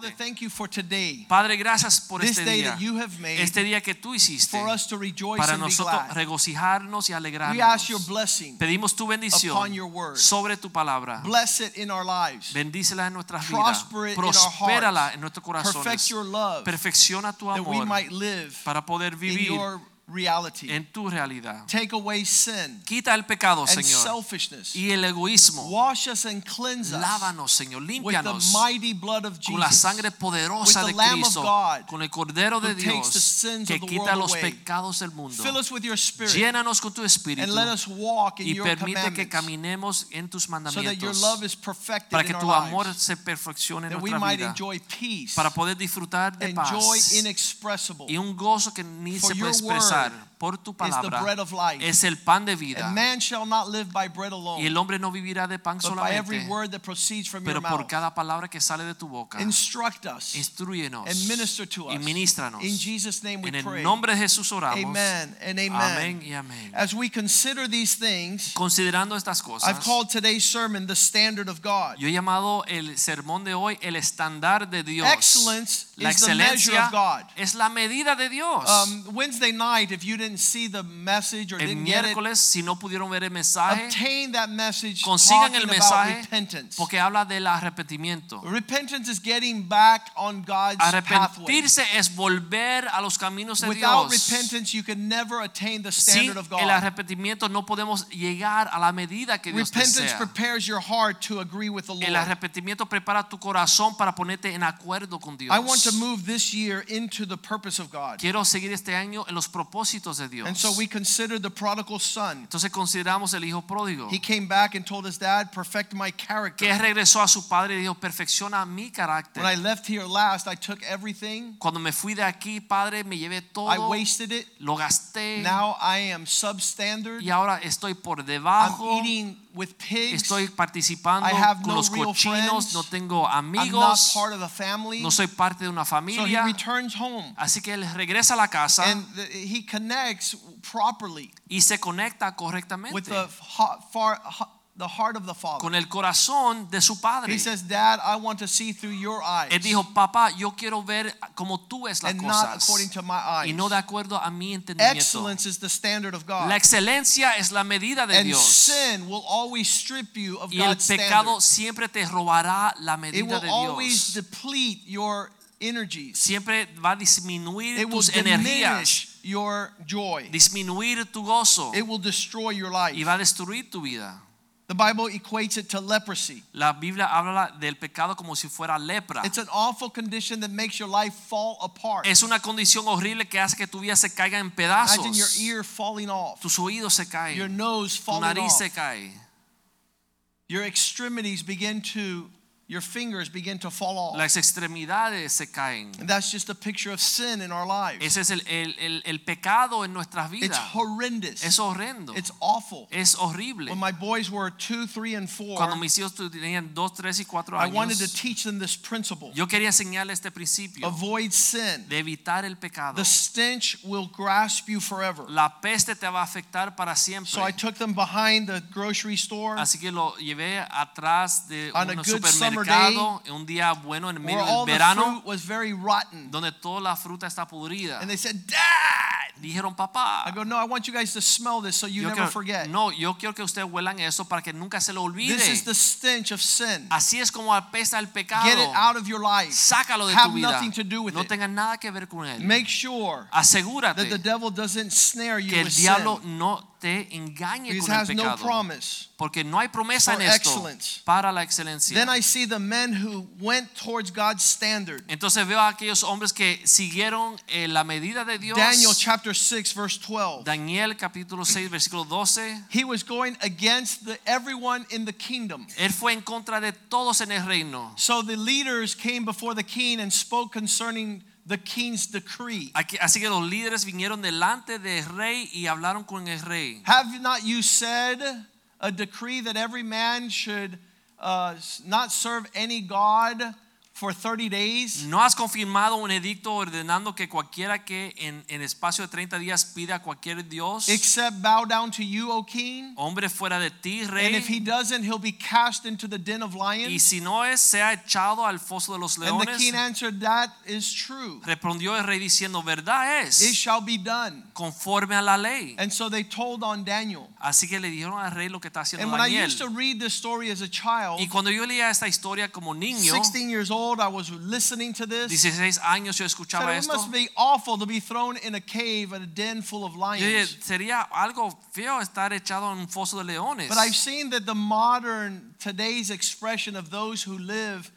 Father, thank you for today. Padre, gracias por este día. that you have made Este día que tú hiciste for us to rejoice para nosotros regocijarnos y alegrarnos. ask your blessing. Pedimos tu bendición sobre tu palabra. Bless it in our lives. Bendícela en nuestras vidas. Prospérala en nuestros corazones. Perfecciona tu amor para poder vivir reality. en tu realidad. Take away sin Quita el pecado, and Señor, selfishness. y el egoísmo. Wash us and cleanse us Lávanos, Señor, with the límpianos mighty blood of con la Jesus. sangre poderosa with de the Lamb of Cristo, God con el Cordero de Dios que of quita los pecados del mundo. Fill us with your spirit Llénanos con tu espíritu and let us walk in y your permite que caminemos en tus so that your mandamientos love is perfected para que tu amor lives. se perfeccione en nuestra might vida enjoy peace para poder disfrutar de paz y un gozo que ni se puede your expresar por tu is the palabra bread of life. es el pan de vida And man shall not live by bread y alone, el hombre no vivirá de pan but by every solamente word that proceeds from your pero por mouth. cada palabra que sale de tu boca us instruyenos to y us. ministranos In Jesus' name we en el pray. nombre de Jesús oramos Amen and amen. amén y amén As we consider these things, considerando estas I've cosas called today's sermon the standard of God. yo he llamado el sermón de hoy el estándar de Dios Excellence la is the measure excelencia of God. es la medida de Dios Um, Wednesday night, if you didn't see the message or el didn't get it, miércoles si no pudieron ver el mensaje obtain that message consigan el about mensaje repentance. porque habla del arrepentimiento Repentance is getting back on God's pathway. arrepentirse es volver a los caminos de Without Dios repentance, you can never attain the sin standard of el God. arrepentimiento no podemos llegar a la medida que Dios Repentance desea prepares your heart to agree with the Lord. el arrepentimiento prepara tu corazón para ponerte en acuerdo con Dios I want to move this year into the purpose of God. quiero seguir este año en los propósitos de Dios And so we consider the prodigal son. entonces consideramos el hijo pródigo He came back and told his dad, perfect my character. que regresó a su padre y dijo perfecciona mi carácter When I left here last, I took everything. cuando me fui de aquí padre me llevé todo. I wasted it. lo gasté Now I am substandard. y ahora estoy por I'm debajo eating with pigs. estoy participando I have con no los real cochinos friends. no tengo I'm not amigos part of the family. no soy parte de una So he familia returns home. así que él regresa a la casa And the, he connects properly y se conecta with correctamente the, far, the heart of the Father. con el corazón de su padre He says, Dad, I want to see through your eyes él dijo papá yo quiero ver como tú ves las and not according to my eyes. y no de acuerdo a mi entendimiento Excellence is the standard of God. la excelencia es la medida de and Dios sin will always strip you of y el God's pecado standard. siempre te robará la medida It will de always Dios deplete your energies. siempre va a disminuir It will tus energías diminish your joy. disminuir tu gozo It will destroy your life. y va a destruir tu vida The Bible equates it to leprosy. La Biblia habla del pecado como si fuera lepra. It's an awful condition that makes your life fall apart. Es una condición horrible que hace que tu vida se caiga en pedazos. Imagine your ear falling off, Tus oídos se caen. your nose tu nariz off, se cae, your extremities begin to, your fingers begin to fall off. las extremidades se caen. And that's just a picture of sin in our lives. Ese es el, el- el- el pecado en nuestras vidas. It's horrendous. Es horrendo. It's awful. Es horrible. When my boys were two, three, and four, Cuando mis hijos tenían 2, 3 y 4 I wanted to teach them this principle. yo quería enseñarles este principio Avoid sin. de evitar el pecado. The stench will grasp you forever. La peste te va a afectar para siempre. So I took them behind the grocery store Así que lo llevé atrás de un good supermercado en un día bueno en medio del the verano fruit was very rotten. donde toda la fruta está podrida. And they said, Dad! Dijeron, papá, I go, no, I want you guys to smell this so you yo never quiero- forget. no, yo quiero que ustedes huelan eso para que nunca se lo olvide. This is the stench of sin. Así es como apesta el pecado. Get it out of your life. Sácalo de Have tu vida. nothing to do with no it. tenga nada que ver con él. Make sure Asegúrate that the devil doesn't snare you que el diablo sin. no te engañe Because con el has no pecado. promise. porque no hay promesa for en esto excellence. para la excelencia. Then I see the men who went towards God's standard. Entonces veo a aquellos hombres que siguieron eh, la medida de Dios. Daniel chapter 6 verse 12. Daniel capítulo 6 versículo 12. He was going against the, everyone in the kingdom. Él fue en contra de todos en el reino. So the leaders came before the king and spoke concerning the king's decree. Así que los líderes vinieron delante del rey y hablaron con el rey. Have not you said a decree that every man should uh, not serve any God for 30 days? ¿No has confirmado un edicto ordenando que cualquiera que en, en espacio de 30 días pida a cualquier Dios, Except bow down to you, O king? hombre fuera de ti, And if he doesn't, he'll be cast into the den of Y lions. si no es, sea echado al foso de los leones. And the king answered, That is true. Respondió el rey diciendo, verdad It shall be done. conforme a la ley. And so they told on Daniel. Así que le dijeron al rey lo que está haciendo And when I used to read this story as a child, Y cuando yo leía esta historia como niño, 16 years old, I was listening to this. 16 años yo Said, escuchaba it must be awful to be thrown in a cave at a den full of lions. sería algo feo estar echado en un foso de leones. But I've seen that the modern, today's expression of those who live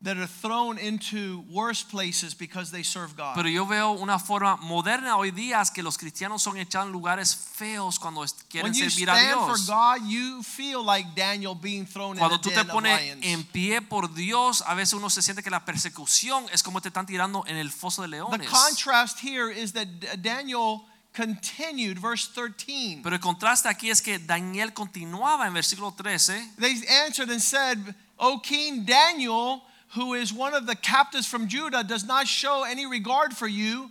that are thrown into worse places because they serve God. Pero yo veo una forma moderna hoy día que los cristianos son echados en lugares feos cuando quieren when you servir a stand for Dios. God, you feel like Daniel being thrown in Cuando a tú te pones en pie por Dios, a veces uno se siente que la persecución es como te están tirando en el foso de leones. The contrast here is that Daniel continued, verse 13. Pero el contraste aquí es que Daniel continuaba en versículo 13. They answered and said, O King Daniel, who is one of the captives from Judah, does not show any regard for you.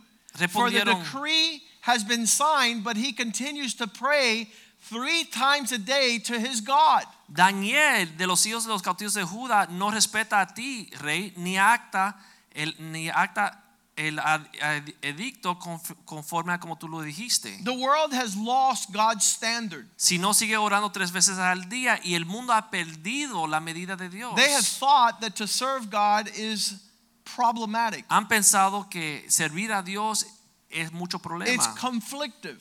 For the decree has been signed, but he continues to pray three times a day to his God. Daniel de los hijos de los cautivos de Judá no respeta a ti, rey, ni acta el, ni acta el edicto conf- conforme a como tú lo dijiste. The world has lost God's standard. Si no sigue orando tres veces al día y el mundo ha perdido la medida de Dios. They have thought that to serve God is problematic. Han pensado que servir a Dios es mucho problema. It's conflictive.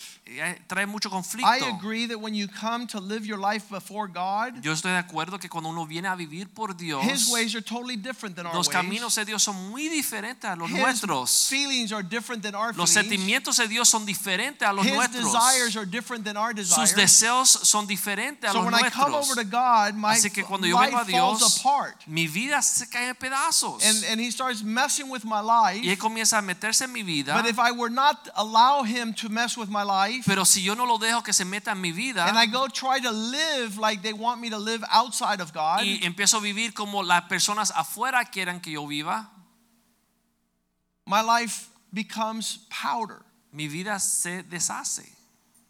Trae mucho conflicto. I agree that when you come to live your life before God, Yo estoy de acuerdo que cuando uno viene a vivir por Dios, his ways are totally different than our los ways. caminos de Dios son muy diferentes a los His nuestros. feelings are different than our Los sentimientos de Dios son diferentes a los His nuestros. desires are different than our Sus desires. deseos son diferentes a So los when I come over to God, my Así que cuando yo vengo a life Dios, mi vida se cae en pedazos. And, and he starts messing with my y él comienza a meterse en mi vida. But if I were not allow him to mess with my life, Pero si yo no lo dejo que se meta en mi vida and I go try to live like they want me to live outside of God, y empiezo a vivir como las personas afuera quieran que yo viva, my life becomes powder. mi vida se deshace.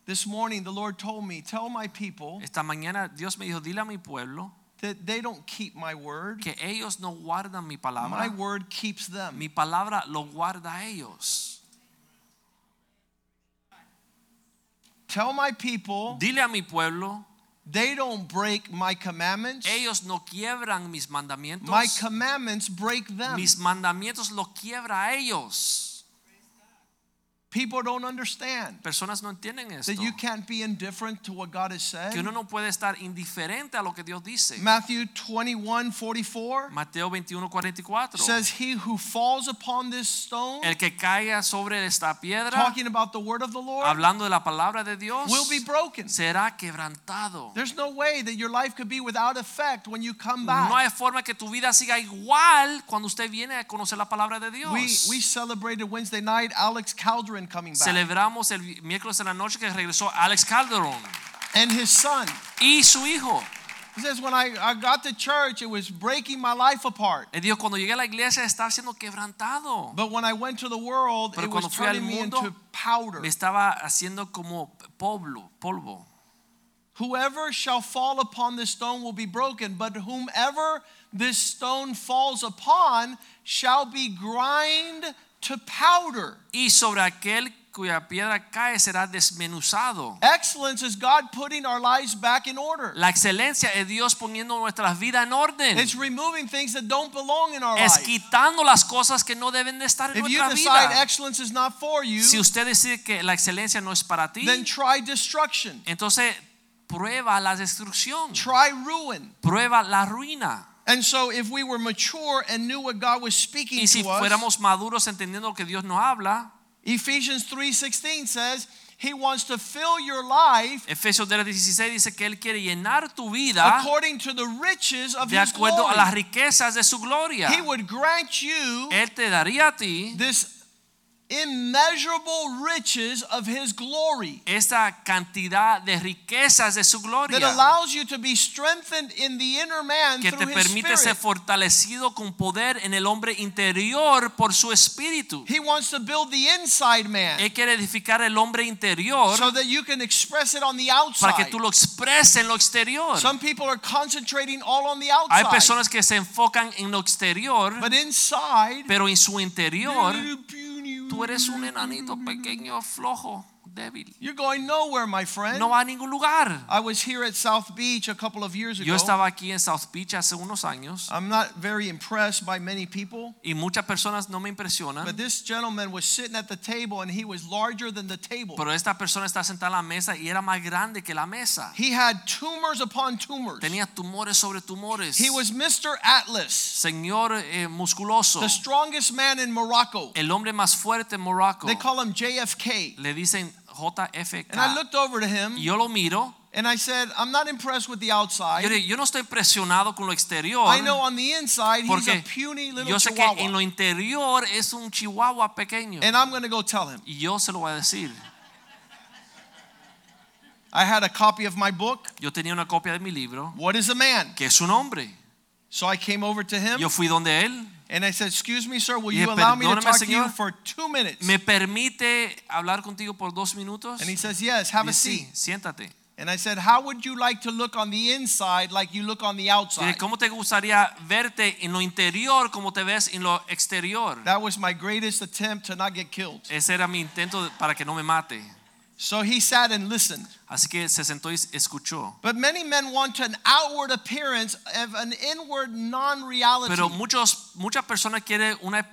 This morning, the Lord told me, Tell my people Esta mañana Dios me dijo, dile a mi pueblo that they don't keep my word, que ellos no guardan mi palabra. my word keeps them. Mi palabra lo guarda ellos. Tell my people Dile a mi pueblo, they don't break my commandments, ellos no quiebran mis mandamientos. my commandments break them. Mis mandamientos lo quiebra a ellos. People don't understand Personas no entienden esto. that you can't be indifferent to what God is saying. Que uno no puede estar indiferente a lo que Dios dice. Matthew 21 44 Mateo 21, 44. says, He who falls upon this stone, El que caiga sobre esta piedra, talking about the word of the Lord, hablando de la palabra de Dios, will be broken. será quebrantado. There's no way that your life could be without effect when you come back. No hay forma que tu vida siga igual cuando usted viene a conocer la palabra de Dios. We, we celebrated Wednesday night Alex Calderon coming back Celebramos el miércoles en la noche que regresó Alex Calderon and his son. y su hijo. He says, When I, I got to church, it was breaking my life apart. Él dijo, cuando llegué a la iglesia estaba siendo quebrantado. But when I went to the world, Pero it was cuando fui al turning me into powder. Me estaba haciendo como polvo, polvo. Whoever shall fall upon this stone will be broken, but whomever this stone falls upon shall be grind to powder. Y sobre aquel cuya piedra cae será desmenuzado. Excellence is God putting our lives back in order. La excelencia es Dios poniendo nuestras vidas en orden. It's removing things that don't belong in our Es life. quitando las cosas que no deben de estar en If you decide vida. excellence is not for you, Si usted decide que la excelencia no es para ti, then try destruction. entonces prueba la destrucción. Try ruin. Prueba la ruina. And so if we were mature and knew what God was speaking Y si to us, fuéramos maduros entendiendo lo que Dios nos habla, Ephesians 3:16 says, He wants to fill your life Efesios 3:16 dice que él quiere llenar tu vida according to the riches of de his acuerdo a las glory. riquezas de su gloria. He would grant you Él te daría a ti this immeasurable riches of his glory esta cantidad de riquezas de su gloria. that allows you to be strengthened in the inner man que te through his permite ser fortalecido con poder en el hombre interior por su espíritu. He wants to build the inside man Él quiere edificar el hombre interior so that you can express it on the outside. para que tú lo expreses en lo exterior. Some people are concentrating all on the outside. Hay personas que se enfocan en lo exterior, But inside, pero en su interior tú eres un enanito pequeño, flojo, débil. You're going nowhere, my friend. No va a ningún lugar. I was here at South Beach a couple of years ago. Yo estaba aquí en South Beach hace unos años I'm not very impressed by many people, y muchas personas no me impresionan, but this gentleman was sitting at the table and he was larger than the table. pero esta persona está sentada en la mesa y era más grande que la mesa. He had tumors upon tumors. Tenía tumores sobre tumores. He was Mr. Atlas, Señor eh, musculoso, the strongest man in Morocco. el hombre más fuerte en Morocco. They call him JFK. Le dicen JFK. And I looked over to him yo lo miro. and I said, I'm not impressed with the outside. digo, yo no estoy presionado con lo exterior. I know on the inside he's a puny little yo sé que en lo interior es un chihuahua pequeño. And I'm going to go tell him. Y yo se lo voy a decir. I had a copy of my book, Yo tenía una copia de mi libro, What is a Man? que es un hombre. So I came over to him Yo fui donde él. and I said, Excuse me, sir, will you allow me to "Perdóneme, talk to you for two minutes? ¿Me permite hablar contigo por dos minutos? And he says, Yes, have a seat. siéntate. And I said, How would you like to look on the inside like you look on the outside? ¿Cómo te gustaría verte en lo interior como te ves en lo exterior? That was my greatest attempt to not get killed. Ese era mi intento para que no me mate. So he sat and listened. Así que se sentó y escuchó. But many men want an outward appearance of an inward non reality. Pero muchos, muchas personas quieren una,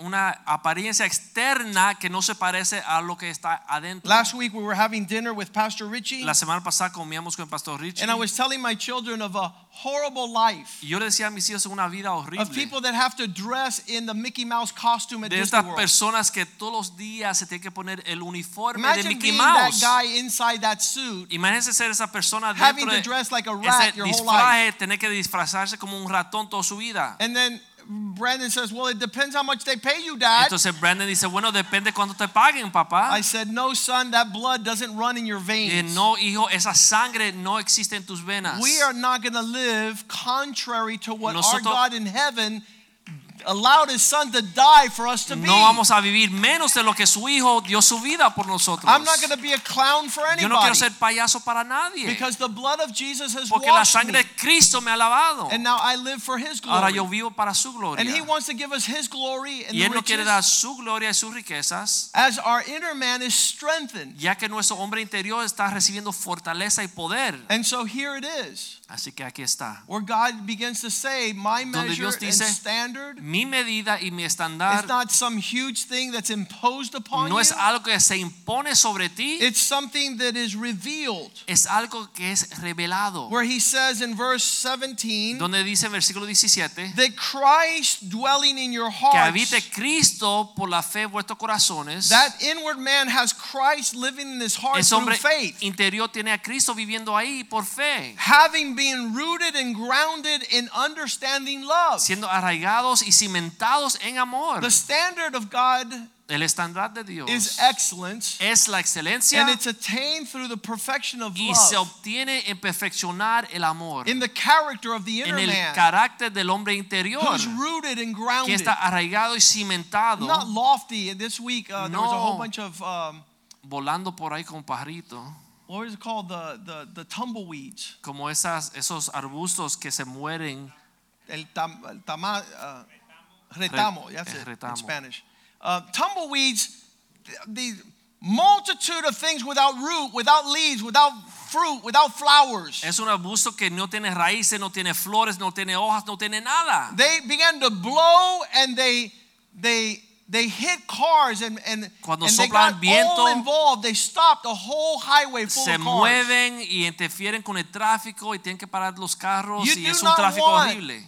una apariencia externa que no se parece a lo que está adentro. Last week we were having dinner with Pastor Richie, La semana pasada comíamos con pastor Richie and I was telling my children of a horrible life y yo le decía a mis hijos una vida horrible. of people that have to dress in the Mickey Mouse costume at de Disney estas World. personas que todos los días se tienen que poner el uniforme de Imagine Mickey being that guy inside that suit, Imagínense ser esa persona having dentro to de dress like a rat ese your whole life. disfraje, tener que disfrazarse como un ratón toda su vida. And then Brandon says, Well, it depends how much they pay you, Dad. Entonces Brandon dice, bueno, depende cuánto te paguen, papá. I said, No, son, that blood doesn't run in your Y veins. no, hijo, esa sangre no existe en tus venas. We are not going to live contrary to what our God in heaven allowed his son to die for us to be. No vamos a vivir menos de lo que su hijo dio su vida por nosotros. I'm not going to be a clown for anybody. Yo no quiero ser payaso para nadie. because the blood of Jesus has Porque la sangre de Cristo me ha lavado. And now I live for his glory. Ahora yo vivo para su gloria. And he wants to give us his glory and Y Él no quiere dar su gloria y sus riquezas, as our inner man is strengthened. ya que nuestro hombre interior está recibiendo fortaleza y poder. And so here it is, Así que aquí está. where God begins to say, My measure Dios and dice, standard Mi medida y mi estándar not some huge thing that's imposed upon no you. es algo que se impone sobre ti, It's something that is revealed. es algo que es revelado. Where he says in verse 17 Donde dice en versículo 17 that Christ dwelling in your que habite Cristo por la fe en vuestros corazones. that inward man has Christ living in his heart Ese through hombre faith. interior tiene a Cristo viviendo ahí por fe, Having been rooted and grounded in understanding love. siendo arraigados y cimentados en amor. The standard of God El estándar de Dios is excellence, es la excelencia and it's attained through the perfection of y se love obtiene en perfeccionar el amor in the character of the en inner el man carácter del hombre interior who's rooted and que grounded. está arraigado y cimentado, Not lofty. This week uh, there was a whole bunch of um, volando por ahí como pajarito, what is it called? The the the tumbleweeds. como esas, esos arbustos que se mueren. El, tam, el tama, uh, retamo, that's eh, it retamo. in Spanish. Uh, tumbleweeds, the, the multitude of things without root, without leaves, without fruit, without flowers. Es un arbusto que no tiene raíces, no tiene flores, no tiene hojas, no tiene nada. They began to blow and they they they hit cars and and, Cuando and they got viento, all involved. They stopped a whole highway full Se of cars. mueven y interfieren con el tráfico y tienen que parar los carros You y es un tráfico horrible.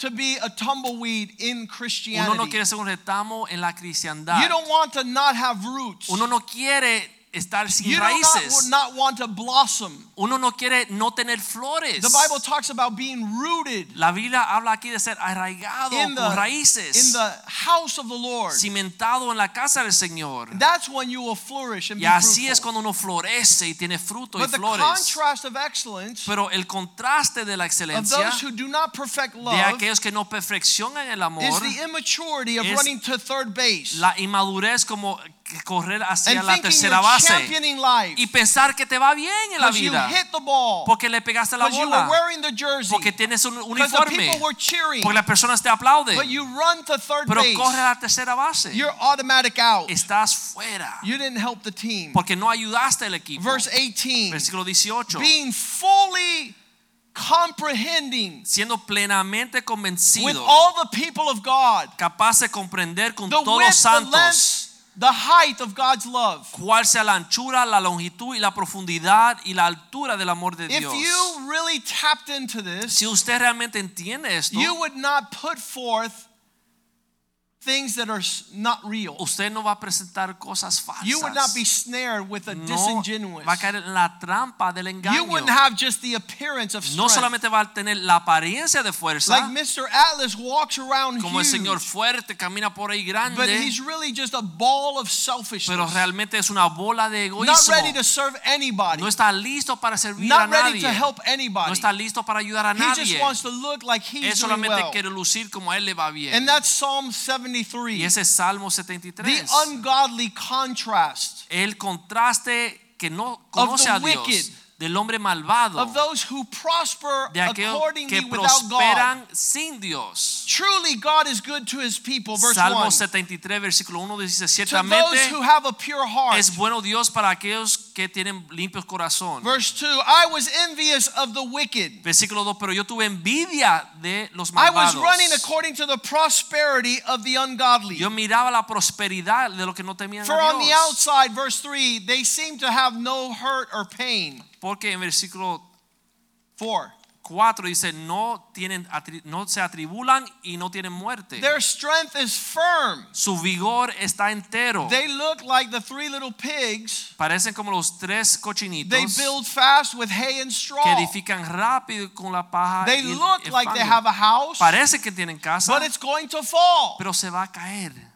To be a tumbleweed in Uno Christianity. no quiere ser un retamo en la cristiandad. You don't want to not have roots. Uno no quiere estar sin You do not, not want to blossom. Uno no quiere no tener flores. The Bible talks about being rooted La Biblia habla aquí de ser arraigado in con raíces, in the house of the Lord. cimentado en la casa del Señor. That's when you will flourish and Y be así es fruitful. cuando uno florece y tiene fruto y But the flores. contrast of excellence Pero el contraste de la excelencia of those who do not perfect love de aquellos que no perfeccionan el amor is the immaturity of es running to third base la inmadurez como correr hacia and la thinking tercera you're base championing life. y pensar que te va bien en la because you vida. hit the ball. Porque le pegaste la because you were bola, wearing the jersey. Porque tienes un because the uniforme, people were cheering. Porque las personas te aplauden, but you run to third pero base. corre a la tercera base. you're automatic out. Estás fuera. You didn't help the team. Porque no ayudaste al equipo. verse 18 Versículo 18. being fully comprehending Siendo plenamente with convencido, all the people of God. capaz de comprender con the todos los width, the santos. length, the height of God's love. cuál sea la anchura, la longitud y la profundidad y la altura del amor de Dios. If you really tapped into this, Si usted realmente entiende esto, you would not put forth things that are not real. usted no va a presentar cosas falsas. You would not be snared with a no disingenuous. va a caer en la trampa del engaño. You wouldn't have just the appearance of strength. No solamente va a tener la apariencia de fuerza, Like Mr. Atlas walks around como el Señor fuerte camina por ahí grande. but he's really just a ball of selfishness. pero realmente es una bola de egoísmo. Not ready to serve anybody. No está listo para servir a Not ready to help anybody. No está listo para ayudar a He just wants to look like Él he's doing solamente well. quiere lucir como a él le va bien. And that's Psalm Y 73. ese es Salmo The ungodly contrast El contraste que no conoce a Dios wicked. del hombre malvado, of those who prosper de aquellos accordingly que without God. prosperan sin Dios. Truly, God is good to his people. Verse Salmo 1. 73, versículo 1 dice, ciertamente who have a pure heart. es bueno Dios para aquellos que tienen limpios corazón. Verse 2 I was envious of the wicked. Versículo 2, pero yo tuve envidia de los malvados. I was running according to the prosperity of the ungodly. Yo miraba la prosperidad de los que no temían For a on the outside, verse 3, they seem to have no hurt or pain. Porque en versículo 4. 4 dice, no, tienen, no se atribulan y no tienen muerte. Their strength is firm. Su vigor está entero. They look like the three little pigs. Parecen como los tres cochinitos They build fast with hay and que straw. edifican rápido con la paja They y el- look el like they have a house, Parece que tienen casa, but it's going to fall. pero se va a caer.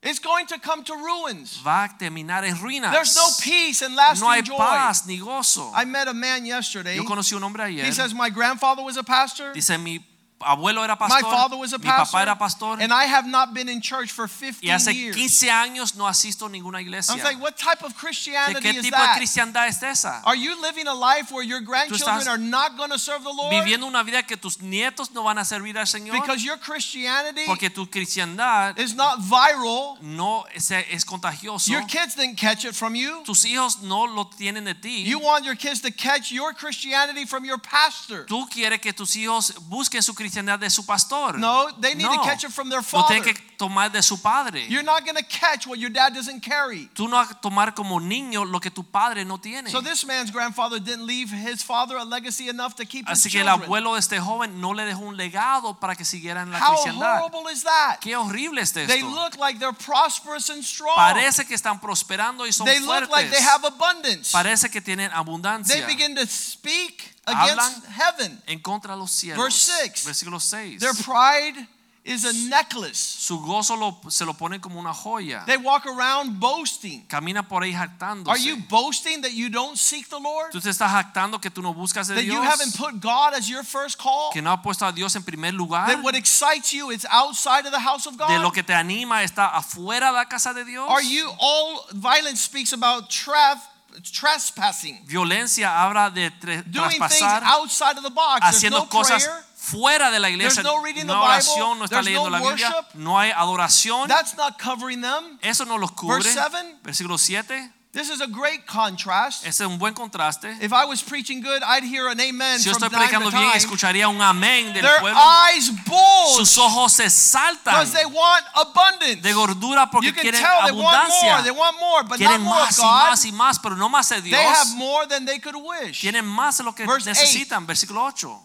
It's going to come to ruins. Va a terminar en ruinas. There's no peace and lasting no hay joy. paz ni gozo. I met a man yesterday. Yo conocí un hombre ayer. He says, My grandfather was a pastor. Dice, mi abuelo era My pastor. father was a mi papá pastor. era pastor. And I have not been in church for 15 Y 15 hace years. 15 años no asisto a ninguna I iglesia. was like, What type of ¿De Christianity qué is tipo de that? cristiandad es esa? Are you living a life where your grandchildren are not going to serve the Lord? Viviendo una vida que tus nietos no van a servir al Señor. Because your Christianity Porque tu cristiandad is not viral. no es, es contagioso. Your kids didn't catch it from you. Tus hijos no lo tienen de ti. You want your kids to catch your Christianity from your pastor. Tú quieres que tus hijos busquen su cristiandad de su pastor. No, they need to catch it from their Lo father. tienen que tomar de su padre. You're not going to catch what your dad doesn't carry. Tú no vas a tomar como niño lo que tu padre no tiene. So this man's grandfather didn't leave his father a legacy enough to keep his Así que el children. abuelo de este joven no le dejó un legado para que siguiera en la How cristiandad. horrible is that? Qué horrible es They look like they're prosperous and strong. Parece que están prosperando y son They look like they fuertes. have abundance. Parece que tienen abundancia. They begin to speak against heaven. en contra los cielos. Verse six. Versículo 6. Their pride is a necklace. Su gozo lo- se lo ponen como una joya. They walk around boasting. Camina por ahí jactándose. Are you boasting that you don't seek the Lord? Tú te estás jactando que tú no buscas de That Dios. you haven't put God as your first call? que no has puesto a Dios en primer lugar. That what excites you is outside of the house of de lo God? que te anima está afuera de la casa de Dios. Are you all violence speaks about traf, trespassing, Violencia habla de tre- doing things traspasar, outside of the box. There's haciendo no cosas prayer. fuera de la iglesia. There's no reading the no hay oración, Bible. no está There's leyendo no la Biblia, worship. no hay adoración. That's not covering them. Eso no los cubre. Verse seven. Versículo 7. This is a great contrast. Es un buen contraste. If I was preaching good, I'd hear an amen Si yo estoy predicando bien, escucharía un amén del Their pueblo. eyes bulge Sus ojos se saltan because they want abundance. de gordura porque you can quieren tell they want more, abundancia. they want more, but not Quieren more más y más y más, pero no más de Dios. They have more than they could wish. Tienen más de lo que Verse necesitan. Versículo 8.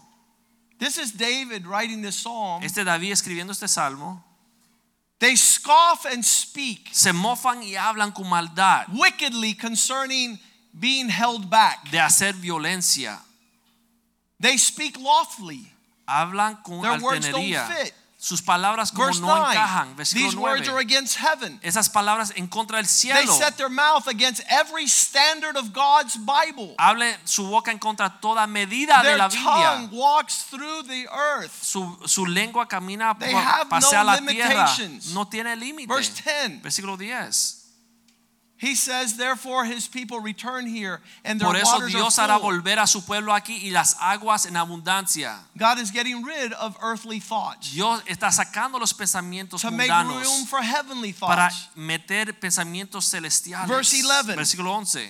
This is David writing this psalm. Este David escribiendo este salmo. They scoff and speak se mofan y hablan con maldad wickedly concerning being held back. de hacer violencia. They speak lawfully. Hablan con Their words don't fit. Sus palabras como Verse no 9. encajan. Versículo These words are 9. against heaven. Esas palabras en contra del They cielo. set their mouth against every standard of God's Bible. Hable su boca en contra toda medida de la tongue Biblia. walks through the earth. Su, su lengua camina They por have pasea no la tierra. No tiene límite. Verse 10. Versículo 10. He says, therefore, his people return here, and their Por eso waters Dios are hará full. volver a su pueblo aquí y las aguas en abundancia. God is getting rid of earthly thoughts Dios está sacando los pensamientos to make room mundanos for heavenly para thoughts. meter pensamientos celestiales. Verse 11. Versículo 11.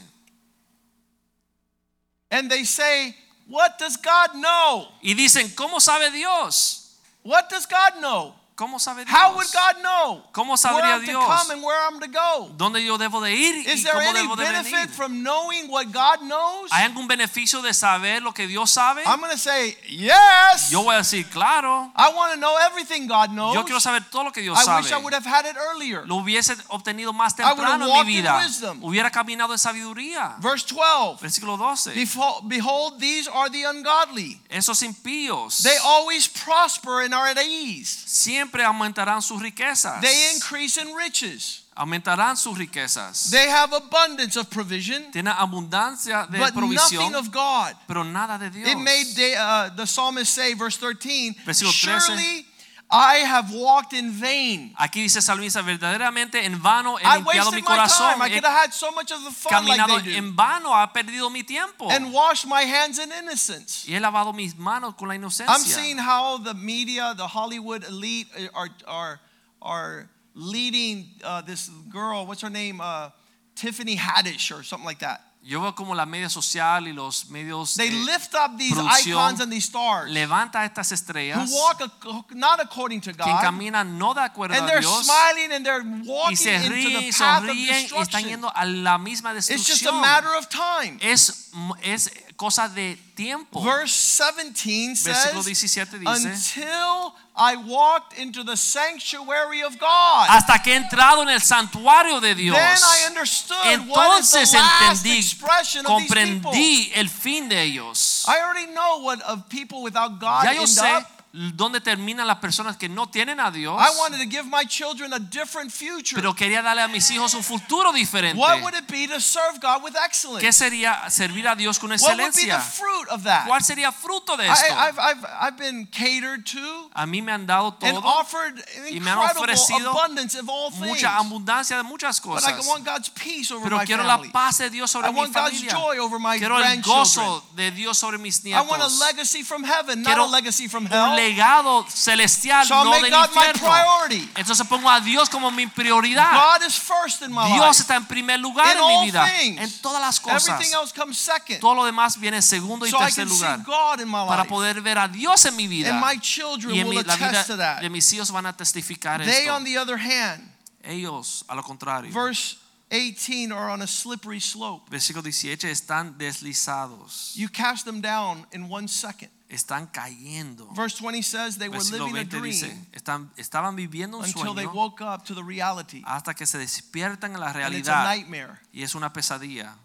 And they say, What does God know? Y dicen, ¿cómo sabe Dios? What does God know? ¿Cómo sabe Dios? How would God know ¿Cómo where sabría I'm to Dios? come and where I'm to go? ¿Dónde yo debo de ir Is y there cómo any debo de benefit venir? from knowing what God knows? ¿Hay algún beneficio de saber lo que Dios sabe? I'm going to say, Yes. Yo voy a decir, claro. I want to know everything God knows. Yo quiero saber todo lo que Dios I sabe. wish I would have had it earlier. Lo hubiese obtenido más I would have temprano en mi vida. Hubiera caminado en sabiduría. Verse 12 Versículo 12. Behold, behold, these are the ungodly. Esos impíos They always prosper and are at ease. siempre aumentarán sus riquezas. They increase in riches. Aumentarán sus riquezas. They have abundance of provision, Tienen abundancia de but nothing of God. pero nada de Dios. It made Da- uh, the psalmist say, verse 13, Versículo 13. Surely I have walked in vain. Aquí dice Salmista, verdaderamente en vano he I limpiado wasted mi my corazón, time. I he could have had so much of the fun like caminado they do. en vano, ha perdido mi tiempo. And washed my hands in innocence. Y he lavado mis manos con la I'm inocencia. seeing how the media, the Hollywood elite are, are, are leading uh, this girl, what's her name? Uh, Tiffany Haddish or something like that. Yo veo como la media social y los medios They lift up these icons and these stars levanta estas who estrellas walk ac- not according to God. caminan no de acuerdo And a they're Dios smiling and they're y walking se into ríen the y path of sonríen y están destruction. yendo a la misma It's just a destrucción. matter of time. Es, es cosa de tiempo. Verse 17 Versículo says, 17 dice, Until I walked into the sanctuary of God. hasta que he entrado en el santuario de Dios, Then I understood what is the entonces entendí, expression of these people. comprendí el fin de ellos. I already know what of people without God Ya yo end sé up. Dónde terminan las personas que no tienen a Dios, I wanted to give my children a different future. pero quería darle a mis hijos un futuro diferente. What would it be to serve God with excellence? ¿Qué sería servir a Dios con What would be the excelencia? fruit of that? ¿Cuál sería fruto de I, esto? I've, I've, I've been catered to A mí me han dado and todo, offered y me han ofrecido abundance of all things. mucha abundancia de muchas But I cosas. want God's peace over Pero my quiero la paz de Dios sobre I mi want God's familia. joy over my Quiero el gozo de Dios sobre mis I want a nietos. legacy from heaven, not Quiero a legacy from hell. Legado celestial, So no del infierno. Entonces pongo a Dios como mi prioridad. God is first in my Dios está en primer lugar In en mi vida. things. En todas las cosas. Todo lo demás viene en segundo y So tercer lugar. Para poder ver a Dios en mi vida. Y en mi- la vida de mis hijos van a testificar They, esto. on the other hand, Ellos, a lo contrario. verse 18, are on a slippery slope. Versículo 18 están deslizados. You cast them down in one second. Están cayendo. Verse 20 says they were living a 20 dice, dream están, estaban viviendo un until they woke up to the reality. hasta que se despiertan en la And it's a nightmare y es una pesadilla.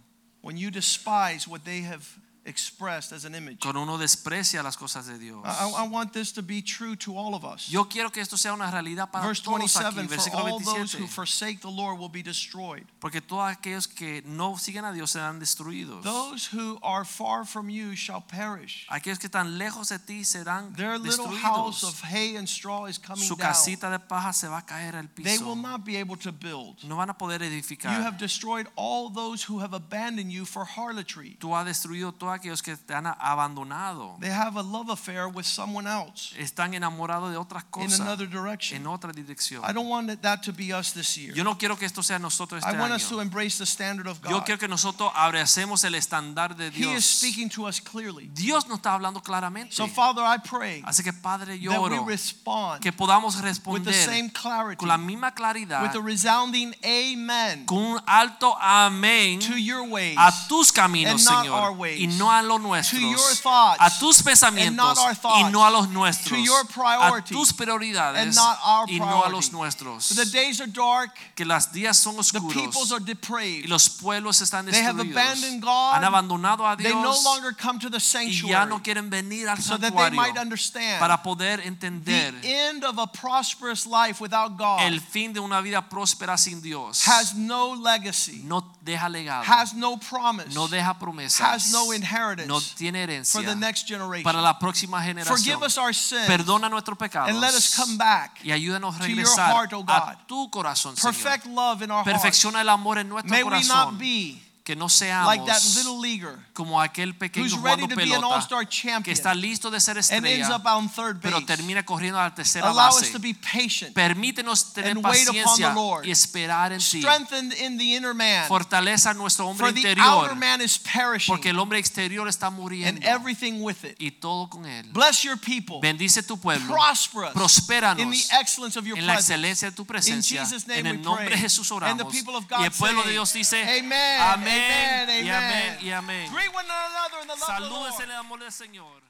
when you despise what they have expressed as an image. Cuando uno desprecia las cosas de Dios. I, I- want this to be true to all of us. Yo quiero que esto sea una realidad para Verse todos aquí. 27 For all those who forsake the Lord will be destroyed. Porque todos aquellos que no siguen a Dios serán destruidos. Those who are far from you shall perish. Aquellos que están lejos de ti serán Their little house of hay and straw is coming Su down. casita de paja se va a caer al They will not be able to build. No van a poder You have destroyed all those who have abandoned you for harlotry. Tú has destruido todos aquellos que te han abandonado. They have a love affair with someone else Están enamorados de otras in another direction. En otra dirección. I don't want that to be us this year. Yo no quiero que esto sea nosotros este I este want us to embrace the standard of God. Yo quiero que nosotros abracemos el estándar de Dios. He is speaking to us clearly. Dios nos está hablando claramente. So, Father, I pray Así que Padre, yo that we oro respond que podamos with the same clarity, con la misma claridad, with a resounding amen con un alto amén to your ways a tus caminos, and not Señor, our ways. y no no a los nuestros, your thoughts a tus pensamientos our y thoughts, no a los nuestros, to your a priorities tus prioridades and not our y no a priority. los nuestros. The days are dark, Que los días son the peoples oscuros are y depraved. los pueblos están They have destruidos. abandoned God. Han abandonado a They no Dios longer come to the y sanctuary ya no quieren venir al so that they santuario might understand para poder the entender end of a prosperous life without God el fin de una vida próspera sin Dios. has no legacy, No deja legado, has no promise, no deja promesas, has no inheritance no tiene for the next generation. para la próxima generación. Forgive us our sins Perdona nuestros pecados and let us come back. y ayúdanos a to your heart, oh God. a tu corazón, Perfect Señor. love in our hearts. Perfecciona el amor en nuestro May we not be que no like that seamos little leaguer como aquel pequeño who's ready jugando to be an pelota all-star que champion está listo de ser estrella, up on third pero base. termina corriendo a la tercera Allow us base. to be patient, Permítenos tener and wait upon paciencia the Lord. y esperar en ti. strengthened in the inner man. Fortaleza nuestro hombre For the interior, outer man is perishing, porque el hombre exterior está and muriendo everything with it. y todo con él. Bless your people. Bendice tu pueblo, Prosper us prospéranos in the excellence of your en la excelencia de tu In presencia. Jesus' name En el nombre pray. de Jesús And the oramos. people of Y God el pueblo say, de Dios dice, Amen, amén, amen, y amen. amén, y amén. Greet one another in the love of the Lord. Salúdense en el amor del Señor.